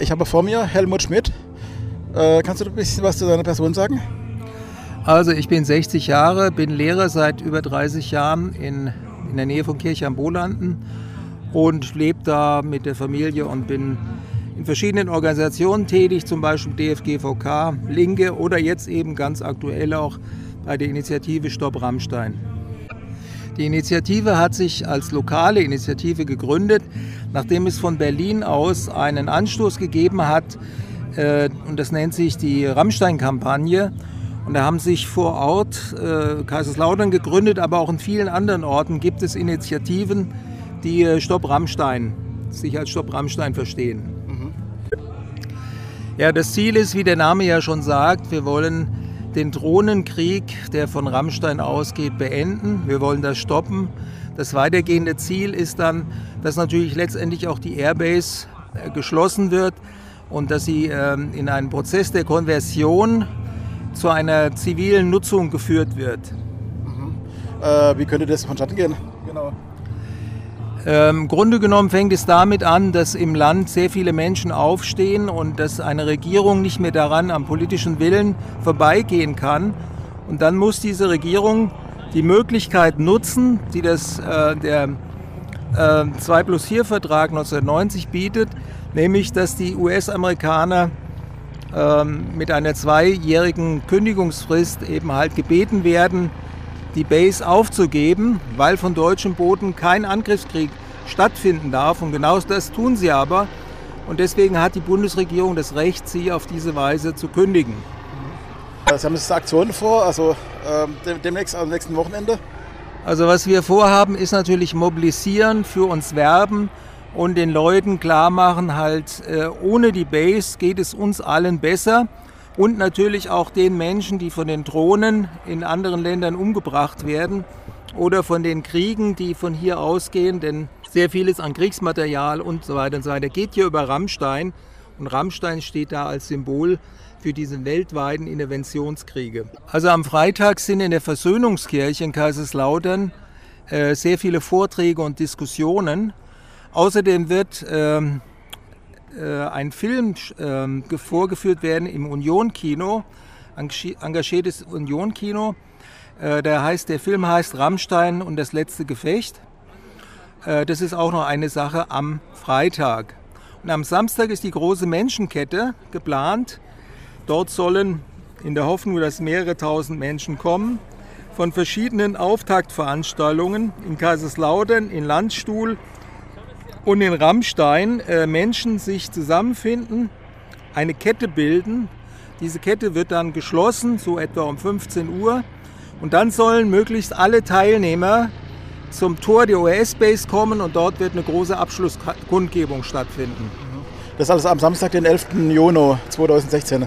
Ich habe vor mir Helmut Schmidt. Äh, kannst du ein bisschen was zu deiner Person sagen? Also ich bin 60 Jahre, bin Lehrer seit über 30 Jahren in, in der Nähe von Kirche am Bolanden und lebe da mit der Familie und bin in verschiedenen Organisationen tätig, zum Beispiel DFGVK, Linke oder jetzt eben ganz aktuell auch bei der Initiative Stopp Rammstein. Die Initiative hat sich als lokale Initiative gegründet, nachdem es von Berlin aus einen Anstoß gegeben hat, äh, und das nennt sich die Rammstein-Kampagne. Und da haben sich vor Ort äh, Kaiserslautern gegründet, aber auch in vielen anderen Orten gibt es Initiativen, die äh, Stopp Rammstein, sich als Stopp Rammstein verstehen. Mhm. Ja, das Ziel ist, wie der Name ja schon sagt, wir wollen den Drohnenkrieg, der von Rammstein ausgeht, beenden. Wir wollen das stoppen. Das weitergehende Ziel ist dann, dass natürlich letztendlich auch die Airbase äh, geschlossen wird und dass sie ähm, in einen Prozess der Konversion zu einer zivilen Nutzung geführt wird. Mhm. Äh, wie könnte das vonstatten gehen? Genau. Ähm, Im Grunde genommen fängt es damit an, dass im Land sehr viele Menschen aufstehen und dass eine Regierung nicht mehr daran am politischen Willen vorbeigehen kann. Und dann muss diese Regierung die Möglichkeit nutzen, die das, äh, der äh, 2 plus 4 Vertrag 1990 bietet, nämlich dass die US-Amerikaner äh, mit einer zweijährigen Kündigungsfrist eben halt gebeten werden, die Base aufzugeben, weil von deutschem Boden kein Angriffskrieg stattfinden darf. Und genau das tun sie aber. Und deswegen hat die Bundesregierung das Recht, sie auf diese Weise zu kündigen. Sie haben jetzt Aktionen vor, also äh, demnächst am nächsten Wochenende? Also was wir vorhaben, ist natürlich mobilisieren, für uns werben und den Leuten klar machen, halt äh, ohne die Base geht es uns allen besser und natürlich auch den Menschen, die von den Drohnen in anderen Ländern umgebracht werden oder von den Kriegen, die von hier ausgehen, denn sehr vieles an Kriegsmaterial und so weiter und so weiter geht hier über Rammstein und Rammstein steht da als Symbol für diese weltweiten Interventionskriege. Also am Freitag sind in der Versöhnungskirche in Kaiserslautern äh, sehr viele Vorträge und Diskussionen. Außerdem wird ähm, äh, ein Film äh, vorgeführt werden im Union-Kino, engagiertes Union-Kino. Äh, der, heißt, der Film heißt Rammstein und das letzte Gefecht. Äh, das ist auch noch eine Sache am Freitag. Und am Samstag ist die große Menschenkette geplant. Dort sollen in der Hoffnung, dass mehrere tausend Menschen kommen, von verschiedenen Auftaktveranstaltungen in Kaiserslautern, in Landstuhl, und in Rammstein äh, Menschen sich zusammenfinden, eine Kette bilden. Diese Kette wird dann geschlossen, so etwa um 15 Uhr. Und dann sollen möglichst alle Teilnehmer zum Tor der OS-Base kommen und dort wird eine große Abschlusskundgebung stattfinden. Das ist alles am Samstag, den 11. Juni 2016.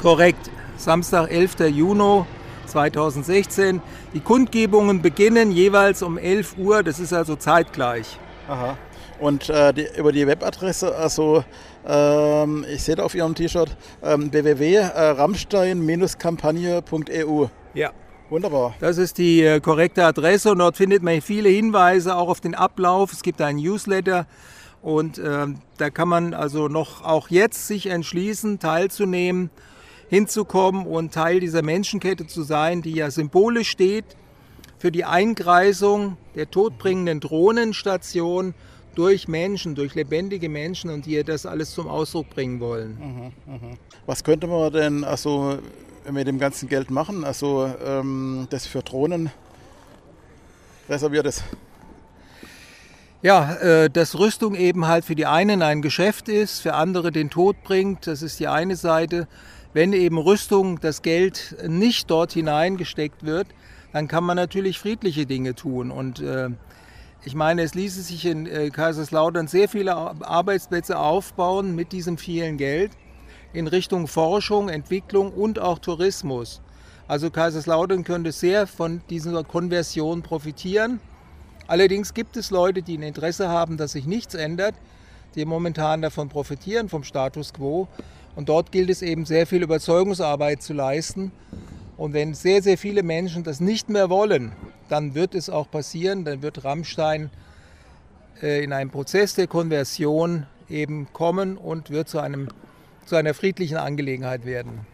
Korrekt, Samstag, 11. Juni 2016. Die Kundgebungen beginnen jeweils um 11 Uhr, das ist also zeitgleich. Aha. Und äh, die, über die Webadresse, also ähm, ich sehe da auf Ihrem T-Shirt ähm, www.rammstein-kampagne.eu. Ja. Wunderbar. Das ist die äh, korrekte Adresse und dort findet man viele Hinweise auch auf den Ablauf. Es gibt einen Newsletter und äh, da kann man also noch auch jetzt sich entschließen, teilzunehmen, hinzukommen und Teil dieser Menschenkette zu sein, die ja symbolisch steht für die Eingreisung der todbringenden Drohnenstation durch Menschen, durch lebendige Menschen und die das alles zum Ausdruck bringen wollen. Mhm, mh. Was könnte man denn also mit dem ganzen Geld machen? Also ähm, das für Drohnen reserviert ist? Ja, äh, dass Rüstung eben halt für die einen ein Geschäft ist, für andere den Tod bringt, das ist die eine Seite. Wenn eben Rüstung, das Geld nicht dort hineingesteckt wird, dann kann man natürlich friedliche Dinge tun. Und äh, ich meine, es ließe sich in äh, Kaiserslautern sehr viele Arbeitsplätze aufbauen mit diesem vielen Geld in Richtung Forschung, Entwicklung und auch Tourismus. Also Kaiserslautern könnte sehr von dieser Konversion profitieren. Allerdings gibt es Leute, die ein Interesse haben, dass sich nichts ändert, die momentan davon profitieren, vom Status quo. Und dort gilt es eben sehr viel Überzeugungsarbeit zu leisten. Und wenn sehr, sehr viele Menschen das nicht mehr wollen, dann wird es auch passieren, dann wird Rammstein äh, in einem Prozess der Konversion eben kommen und wird zu, einem, zu einer friedlichen Angelegenheit werden.